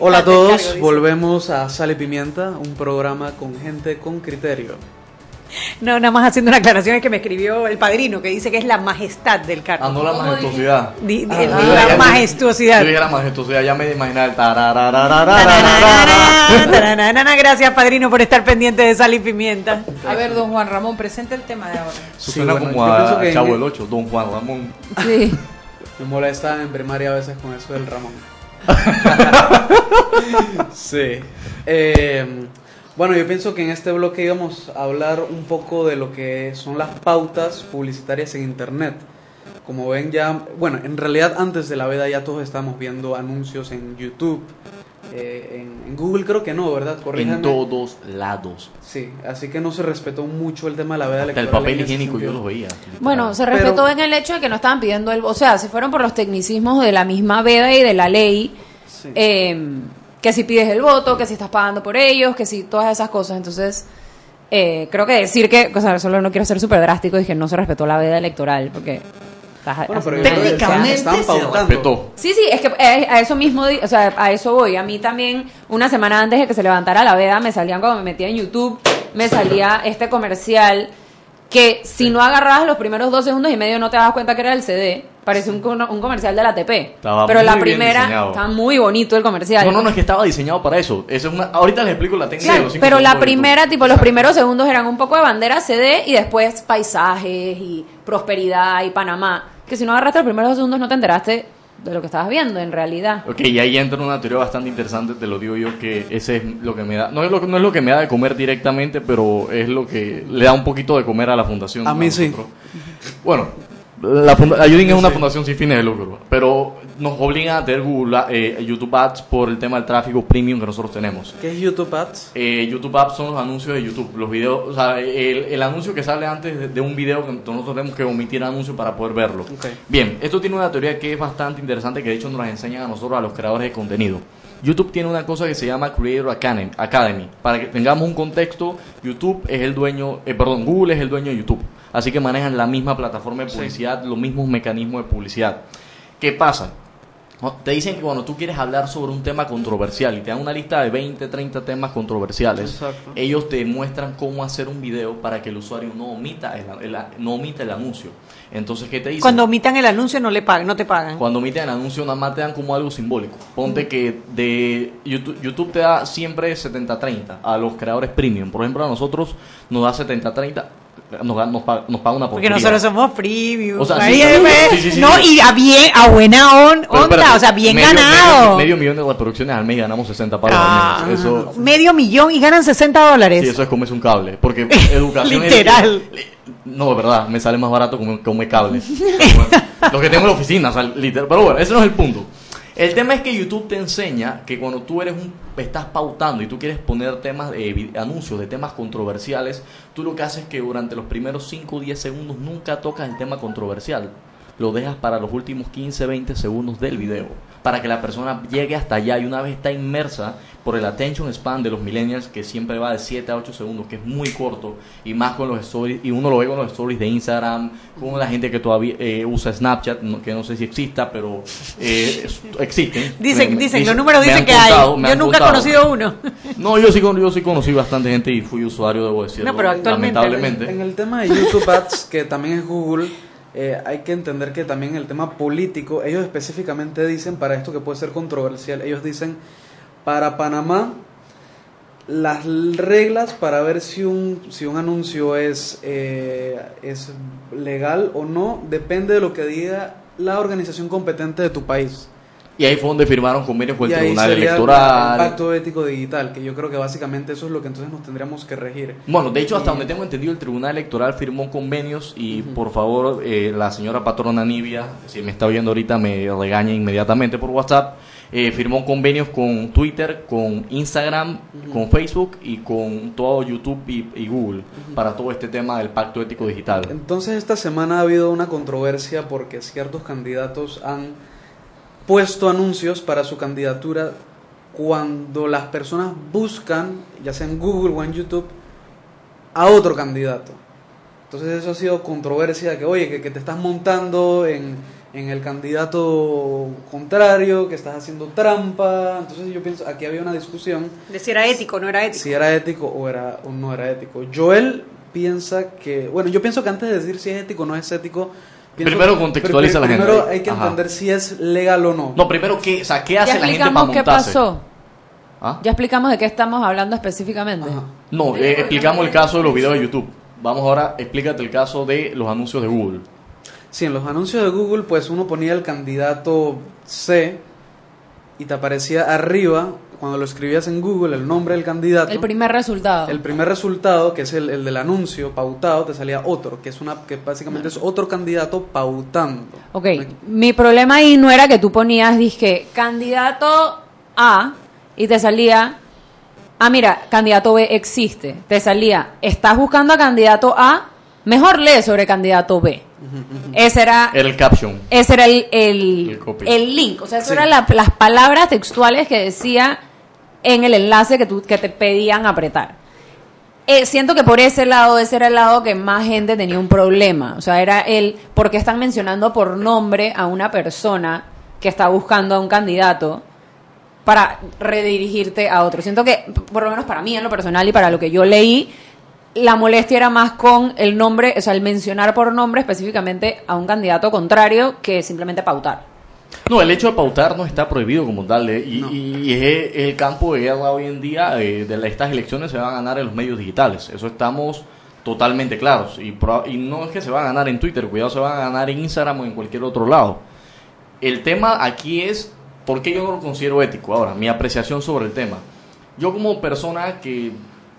Hola a todos, volvemos a Sal y Pimienta, un programa con gente con criterio. No, nada más haciendo una aclaración es que me escribió el padrino que dice que es la majestad del carro. Ah, no la majestuosidad. Di- di- Ah, la ya- majestuosidad. Yo dije la majestuosidad, ya me imaginaba el Gracias, padrino, por estar pendiente de sal y pimienta. A ver, don Juan Ramón, presente el tema de ahora. Eso Sí, suena bueno, como yo pienso a que en Chavo el- el 8, Don Juan Ramón. Sí. Me molestaban en primaria a veces con eso del Ramón. sí. Eh, bueno, yo pienso que en este bloque íbamos a hablar un poco de lo que son las pautas publicitarias en Internet. Como ven ya, bueno, en realidad antes de la veda ya todos estamos viendo anuncios en YouTube, eh, en, en Google creo que no, ¿verdad? Corríjanme. En todos lados. Sí, así que no se respetó mucho el tema de la veda Hasta el electoral papel higiénico yo lo veía. Bueno, se Pero- respetó en el hecho de que no estaban pidiendo el... O sea, se fueron por los tecnicismos de la misma veda y de la ley. eh, que si pides el voto, que si estás pagando por ellos, que si todas esas cosas. Entonces, eh, creo que decir que... O sea, solo no quiero ser súper drástico, dije no se respetó la veda electoral, porque... estás Bueno, pero que están- pautando. Respetó. Sí, sí, es que eh, a eso mismo, o sea, a eso voy. A mí también, una semana antes de que se levantara la veda, me salían cuando me metía en YouTube, me salía este comercial que si no agarrabas los primeros dos segundos y medio no te dabas cuenta que era el CD. Parece un, comercial de la ATP. Estaba Pero la primera, está muy bonito el comercial. No, no, no, es que estaba diseñado para eso. Eso es una, ahorita les explico la técnica de Claro, los cinco pero la primera, tipo, los primeros segundos eran un poco de bandera CD y después paisajes y prosperidad y Panamá. Que si no agarraste los primeros dos segundos no te enteraste de lo que estabas viendo en realidad. Ok, y ahí entra una teoría bastante interesante, te lo digo yo, que ese es lo que me da, no es lo, que- no es lo que me da de comer directamente, pero es lo que le da un poquito de comer a la fundación. A mí sí. Bueno, la Ayudin es una fundación sin fines de lucro, pero nos obliga a tener Google, eh, YouTube Ads por el tema del tráfico premium que nosotros tenemos. ¿Qué es YouTube Ads? Eh, YouTube Ads son los anuncios de YouTube, los videos, o sea, el, el anuncio que sale antes de, de un video que nosotros tenemos que omitir anuncio para poder verlo. Bien, esto tiene una teoría que es bastante interesante que de hecho nos la enseñan a nosotros, a los creadores de contenido. YouTube tiene una cosa que se llama Creator Academy. Academy. Para que tengamos un contexto, YouTube es el dueño, eh, perdón, Google es el dueño de YouTube. Así que manejan la misma plataforma de Sí. publicidad, los mismos mecanismos de publicidad. ¿Qué pasa? Te dicen que cuando tú quieres hablar sobre un tema controversial y te dan una lista de 20, 30 temas controversiales, Exacto. ellos te muestran cómo hacer un video para que el usuario no omita el, el- no omita el anuncio. Entonces, ¿qué te dicen? Cuando omitan el anuncio no le pagan, no te pagan. Cuando omiten el anuncio, nada más te dan como algo simbólico. Ponte que de YouTube, YouTube te da siempre 70-30 a los creadores premium. Por ejemplo, a nosotros nos da 70-30, nos, nos, paga, nos paga una Porque nosotros somos premium. O sea, sí, sí, no, y a bien, a buena on- onda, espérate, o sea, bien medio- ganado. Medio, medio millón de reproducciones al mes y ganamos 60 palos Ah, al mes. Eso, Medio millón y ganan 60 dólares. sí, eso es comerse un cable. Porque educación es- Literal. No, de verdad, me sale más barato comer, comer cables. Lo que tengo en la oficina, o sea, literal. Pero bueno, ese no es el punto. El tema es que YouTube te enseña que cuando tú eres un, estás pautando y tú quieres poner temas, eh, anuncios de temas controversiales, tú lo que haces es que durante los primeros 5 o 10 segundos nunca tocas el tema controversial. Lo dejas para los últimos 15, 20 segundos del video. Para que la persona llegue hasta allá y una vez está inmersa por el attention span de los millennials que siempre va de 7 a 8 segundos, que es muy corto, y más con los stories, y uno lo ve con los stories de Instagram, con la gente que todavía eh, usa Snapchat, no- que no sé si exista, pero eh, existen. Dicen, Me- dicen, me- los números me dicen que contado, hay. Yo nunca he conocido uno. No, yo sí, con- yo sí conocí bastante gente y fui usuario, debo decirlo. No, pero actualmente- lamentablemente. En el tema de YouTube Ads, que también es Google, eh, hay que entender que también el tema político, ellos específicamente dicen, para esto que puede ser controversial, ellos dicen, para Panamá, las reglas para ver si un, si un anuncio es, eh, es legal o no, depende de lo que diga la organización competente de tu país. Y ahí fue donde firmaron convenios con el Y ahí Tribunal sería Electoral. El pacto ético digital, que yo creo que básicamente eso es lo que entonces nos tendríamos que regir. Bueno, de hecho, hasta Y- donde tengo entendido, el Tribunal Electoral firmó convenios y, por favor, eh, la señora patrona Nivia, si me está oyendo ahorita, me regaña inmediatamente por WhatsApp, eh, firmó convenios con Twitter, con Instagram, con Facebook y con todo YouTube y, y Google para todo este tema del pacto ético digital. Entonces esta semana ha habido una controversia porque ciertos candidatos han puesto anuncios para su candidatura cuando las personas buscan, ya sea en Google o en YouTube, a otro candidato. Entonces eso ha sido controversia, que oye, que, que te estás montando en, en el candidato contrario, que estás haciendo trampa. Entonces yo pienso, aquí había una discusión De si era ético o no era ético. si era ético o, era, o no era ético. Joel piensa que, bueno, yo pienso que antes de decir si es ético o no es ético, Primero contextualiza a la gente. Primero hay que Ajá. entender si es legal o no. No, primero, ¿qué, o sea, ¿qué hace la gente para explicamos qué montarse? pasó. ¿Ah? Ya explicamos de qué estamos hablando específicamente. No, eh, explicamos el caso de los videos de YouTube. Vamos ahora, explícate el caso de los anuncios de Google. Sí, en los anuncios de Google, pues uno ponía el candidato C y te aparecía arriba, cuando lo escribías en Google, el nombre del candidato. El primer resultado. El primer resultado, que es el, el del anuncio pautado, te salía otro, que es una que básicamente es otro candidato pautando. Ok, mi problema ahí no era que tú ponías, dije, candidato A y te salía, ah, mira, candidato B existe. Te salía, estás buscando a candidato A, mejor lee sobre candidato B. Ese era, Era el caption. ese era el, el, El copy. el link, o sea, eso Sí. eran la- las palabras textuales que decía en el enlace que, tú, que te pedían apretar. Eh, siento que por ese lado, ese era el lado que más gente tenía un problema. O sea, era el, porque están mencionando por nombre a una persona que está buscando a un candidato para redirigirte a otro. Siento que, por lo menos para mí en lo personal y para lo que yo leí, la molestia era más con el nombre, o sea, el mencionar por nombre específicamente a un candidato contrario que simplemente pautar. No, el hecho de pautar no está prohibido como tal. eh, y, y es, el campo de guerra hoy en día. eh, de la- estas elecciones se van a ganar en los medios digitales. Eso estamos totalmente claros. Y, y no es que se van a ganar en Twitter, cuidado, se van a ganar en Instagram o en cualquier otro lado. El tema aquí es por qué yo no lo considero ético. Ahora, mi apreciación sobre el tema. Yo como persona que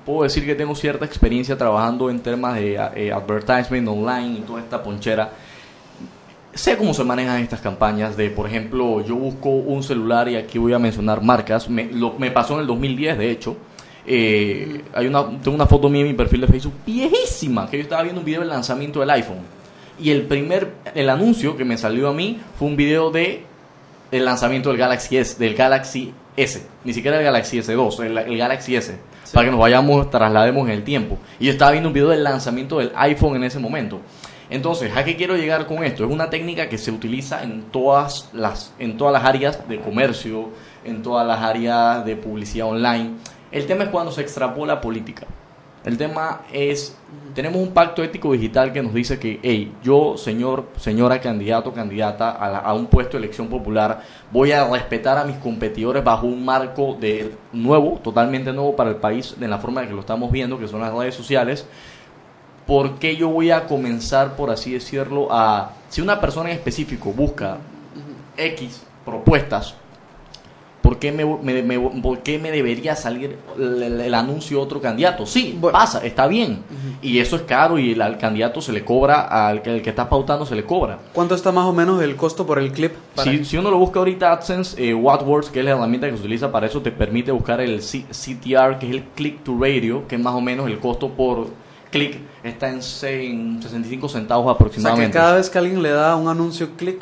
puedo decir que tengo cierta experiencia trabajando en temas de eh, advertisement online y toda esta ponchera, sé cómo se manejan estas campañas de, por ejemplo, yo busco un celular y aquí voy a mencionar marcas. Me, lo- me pasó en el 2010, de hecho. Eh, hay una, tengo una foto mía en mi perfil de Facebook viejísima, que yo estaba viendo un video del lanzamiento del iPhone. Y el primer, el anuncio que me salió a mí fue un video de el lanzamiento del Galaxy S, del Galaxy S, ni siquiera el Galaxy S2, el, el Galaxy S, para que nos vayamos, traslademos en el tiempo. Y yo estaba viendo un video del lanzamiento del iPhone en ese momento. Entonces, ¿a qué quiero llegar con esto? Es una técnica que se utiliza en todas las, en todas las áreas de comercio, en todas las áreas de publicidad online. El tema es cuando se extrapola política. El tema es, tenemos un pacto ético digital que nos dice que, hey, yo, señor, señora candidato, candidata a, la- a un puesto de elección popular, voy a respetar a mis competidores bajo un marco de nuevo, totalmente nuevo para el país, de la forma en que lo estamos viendo, que son las redes sociales. ¿Por qué yo voy a comenzar, por así decirlo, a... Si una persona en específico busca X propuestas, ¿por qué me, me- me- por qué me debería salir el, el- el anuncio de otro candidato? Sí, pasa, está bien. Y eso es caro y el, al candidato se le cobra, al que, el que está pautando se le cobra. ¿Cuánto está más o menos el costo por el clip? para Si, si uno lo busca ahorita AdSense, eh, AdWords, que es la herramienta que se utiliza para eso, te permite buscar el C- CTR, que es el click to radio, que es más o menos el costo por click, está en, se- en 65 centavos o sea, que aproximadamente. cada vez que alguien le da un anuncio clic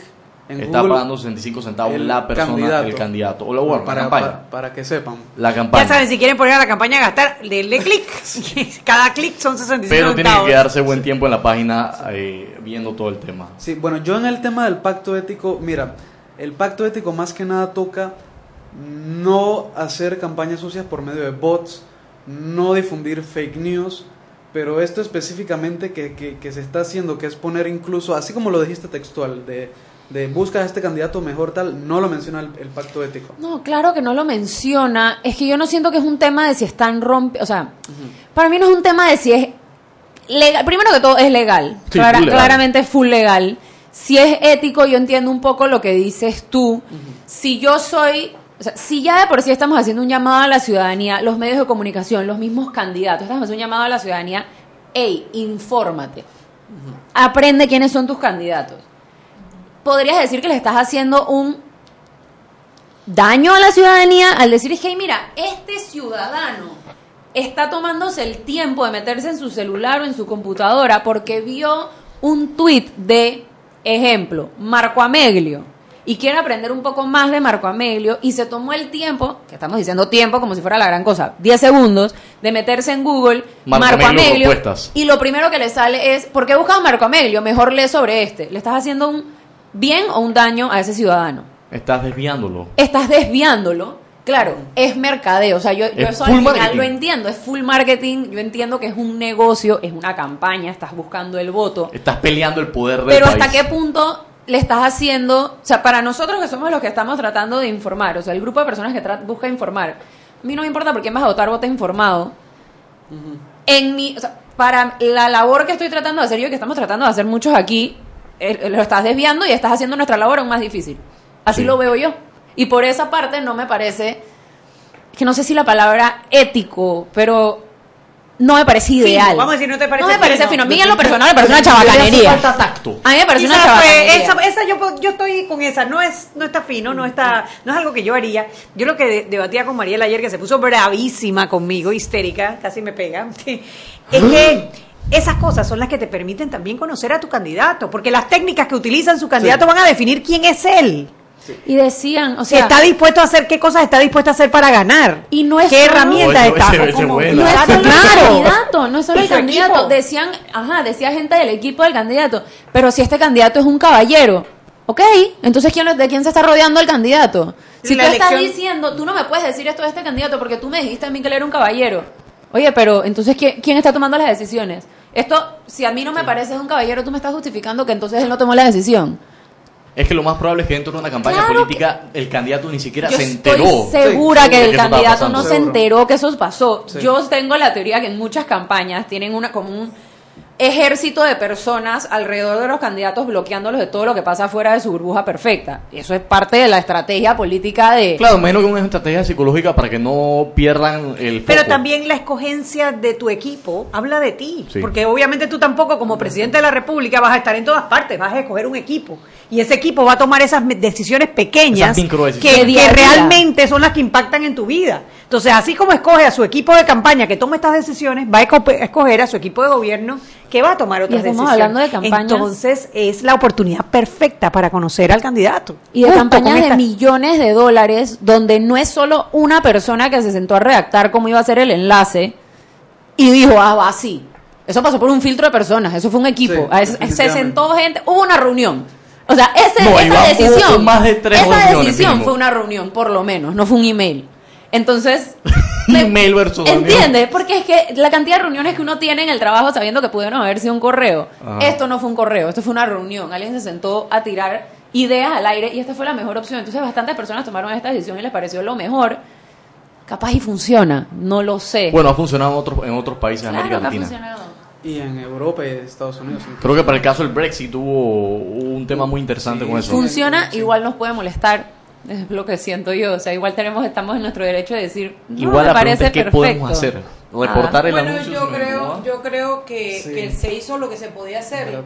en está Google, pagando 65 centavos la persona, candidato. el candidato. O la, bueno, la para, campaña. para, para que sepan. La campaña. Ya saben, si quieren poner a la campaña a gastar, denle clic. Cada clic son 65 Pero tiene que centavos. quedarse buen tiempo en la página eh, viendo todo el tema. Sí, bueno, yo en el tema del pacto ético, mira, el pacto ético más que nada toca no hacer campañas sucias por medio de bots, no difundir fake news, pero esto específicamente que, que, que se está haciendo, que es poner incluso, así como lo dijiste textual, de, de busca a este candidato mejor tal, no lo menciona el, el pacto ético. No, claro que no lo menciona. Es que yo no siento que es un tema de si están rompiendo. O sea, para mí no es un tema de si es legal. Primero que todo, es legal. Sí, Clara- full legal. Claramente es full legal. Si es ético, yo entiendo un poco lo que dices tú. Si yo soy. O sea, si ya de por sí estamos haciendo un llamado a la ciudadanía, los medios de comunicación, los mismos candidatos, estamos haciendo un llamado a la ciudadanía, hey, infórmate. Aprende quiénes son tus candidatos. Podrías decir que le estás haciendo un daño a la ciudadanía al decir, hey, mira, este ciudadano está tomándose el tiempo de meterse en su celular o en su computadora porque vio un tuit de, ejemplo, Marco Ameglio y quiere aprender un poco más de Marco Ameglio y se tomó el tiempo, que estamos diciendo tiempo como si fuera la gran cosa, 10 segundos, de meterse en Google Marco propuestas. y lo primero que le sale es, ¿por qué buscas Marco Ameglio? Mejor lee sobre este. Le estás haciendo un bien o un daño a ese ciudadano Estás desviándolo. estás desviándolo Claro, es mercadeo, o sea, yo, yo Es eso al final marketing. lo entiendo, es full marketing, yo entiendo que es un negocio, es una campaña, estás buscando el voto, Estás peleando el poder del pero país. hasta qué punto le estás haciendo, o sea, para nosotros que somos los que estamos tratando de informar, o sea, el grupo de personas que busca informar, a mí no me importa por quién vas a votar, vota informado. En mi, o sea, para la labor que estoy tratando de hacer yo y que estamos tratando de hacer muchos aquí, eh, lo estás desviando y estás haciendo nuestra labor aún más difícil. Así Sí. lo veo yo. Y por esa parte no me parece, que no sé si la palabra ético, pero no me parece Fino, ideal. vamos a decir, no te parece No me parece fino. fino. A mí en lo personal me parece una chabacanería. A mí me parece una Quizás, pues, chabacanería. esa, esa yo, yo estoy con esa, no es, no está fino, no está, no es algo que yo haría. Yo lo que de- debatía con Mariela ayer, que se puso bravísima conmigo, histérica, casi me pega, es que esas cosas son las que te permiten también conocer a tu candidato, porque las técnicas que utilizan su candidato van a definir quién es él. Y decían, o sea, está dispuesto a hacer qué cosas está dispuesto a hacer para ganar. Y no es qué solo- herramientas Oye, está. como-. No es solo el candidato, no es solo el su candidato. equipo. Decían, ajá, decía gente del equipo del candidato, pero si este candidato es un caballero, ok, entonces ¿quién, ¿de quién se está rodeando el candidato? Si La tú estás diciendo, tú no me puedes decir esto de este candidato porque tú me dijiste a mí que él era un caballero. Oye, pero entonces ¿quién, quién está tomando las decisiones? Esto, si a mí no me parece un caballero, tú me estás justificando que entonces él no tomó la decisión. Es que lo más probable es que dentro de una campaña Claro política el candidato ni siquiera Yo se estoy enteró. segura de que el candidato no se enteró que eso pasó. Sí. Yo tengo la teoría que en muchas campañas tienen una como un ejército de personas alrededor de los candidatos bloqueándolos de todo lo que pasa fuera de su burbuja perfecta. Y eso es parte de la estrategia política de Claro, menos que una estrategia psicológica para que no pierdan el foco. Pero también la escogencia de tu equipo habla de ti, Sí. porque obviamente tú tampoco como presidente de la República vas a estar en todas partes, vas a escoger un equipo y ese equipo va a tomar esas me- decisiones pequeñas Esas que, que realmente son las que impactan en tu vida. Entonces, así como escoge a su equipo de campaña que toma estas decisiones, va a escoger a su equipo de gobierno que va a tomar otras estamos decisiones. hablando de campañas- Entonces, es la oportunidad perfecta para conocer al candidato. y de campañas de esta- millones de dólares donde no es solo una persona que se sentó a redactar cómo iba a ser el enlace y dijo, ah, va así. Eso pasó por un filtro de personas, eso fue un equipo. Sí, A- es- se sentó gente, hubo una reunión. O sea, ese- No, esa decisión, más de tres esa decisión mínimo. fue una reunión, por lo menos, no fue un email. Entonces, Email versus reunión. ¿entiendes? Porque es que la cantidad de reuniones que uno tiene en el trabajo sabiendo que pudieron haber sido un correo. Ajá. Esto no fue un correo, esto fue una reunión. Alguien se sentó a tirar ideas al aire y esta fue la mejor opción. Entonces, bastantes personas tomaron esta decisión y les pareció lo mejor. Capaz y funciona, no lo sé. Bueno, ha funcionado en otros, en otros países de América que ha Latina. funcionado. Y en Europa y Estados Unidos. Creo que para el caso del Brexit hubo, hubo un tema muy interesante con eso. Funciona, igual nos puede molestar. Es lo que siento yo. O sea, igual tenemos, estamos en nuestro derecho de decir, no, Igual me la parece es qué perfecto. podemos hacer. Reportar el bueno, anuncio. yo creo, yo creo que, Sí. que se hizo lo que se podía hacer.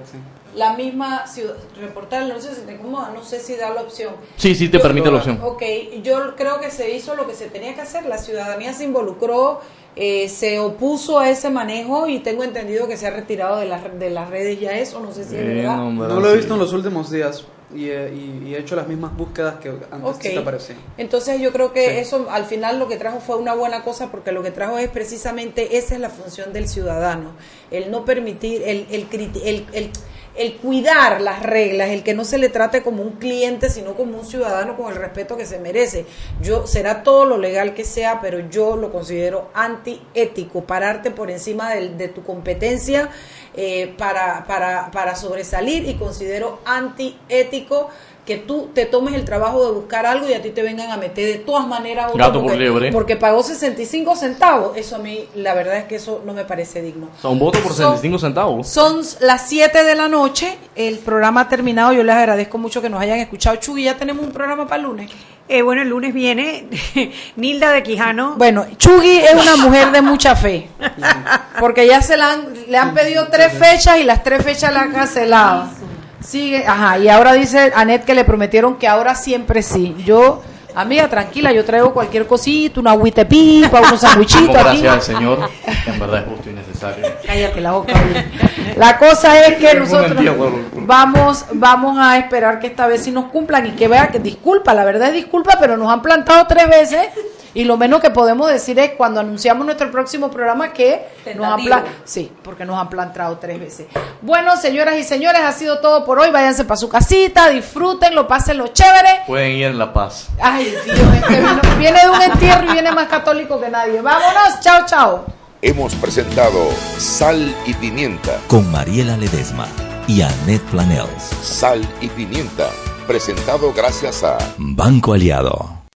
La misma ciudad, reportar, no sé si te incomoda, no sé si da la opción. Sí, sí te Yo- permite la opción. Ok, yo creo que se hizo lo que se tenía que hacer. La ciudadanía se involucró, eh, se opuso a ese manejo y tengo entendido que se ha retirado de las, de las redes ya eso, no sé si es Eh, verdad. no, en verdad, No lo he sí. visto en los últimos días y, he- y- y he hecho las mismas búsquedas que antes Ok. sí te aparecían. Entonces yo creo que Sí. eso al final lo que trajo fue una buena cosa porque lo que trajo es precisamente esa es la función del ciudadano, el no permitir, el, el, el, el, el cuidar las reglas, el que no se le trate como un cliente sino como un ciudadano con el respeto que se merece. Yo será todo lo legal que sea, pero yo lo considero antiético, pararte por encima del- de, tu competencia eh, para, para, para sobresalir y considero antiético que tú te tomes el trabajo de buscar algo y a ti te vengan a meter de todas maneras otro Gato por porque, liebre. porque pagó 65 centavos. Eso a mí, la verdad es que eso no me parece digno. O sea, un voto por Son- 65 centavos. Son las 7 de la noche, el programa ha terminado, yo les agradezco mucho que nos hayan escuchado. Chugui, ya tenemos un programa para el lunes. Eh, bueno, el lunes viene Nilda de Quijano. Bueno, Chugui es una mujer de mucha fe, porque ya se la han, le han pedido tres fechas y las tres fechas la han cancelado. Sigue, ajá, y ahora dice Anet que le prometieron que ahora siempre sí. Yo, amiga, tranquila, yo traigo cualquier cosita, una agüita pipa, unos sandwichitos gracias al Señor, que en verdad es justo y necesario. Cállate la boca. oye. La cosa es que nosotros vamos, vamos a esperar que esta vez sí nos cumplan y que vea que disculpa, la verdad es disculpa, pero nos han plantado tres veces Y lo menos que podemos decir es cuando anunciamos nuestro próximo programa que nos han plan- sí, porque nos han plantado tres veces. Bueno, señoras y señores, ha sido todo por hoy. Váyanse para su casita, disfrútenlo, pásenlo chévere. Pueden ir en La Paz. Ay, Dios, este vino- viene de un entierro y viene más católico que nadie. Vámonos, chao, chao. Hemos presentado Sal y Pimienta. Con Mariela Ledesma y Annette Planels. Sal y Pimienta. Presentado gracias a Banco Aliado.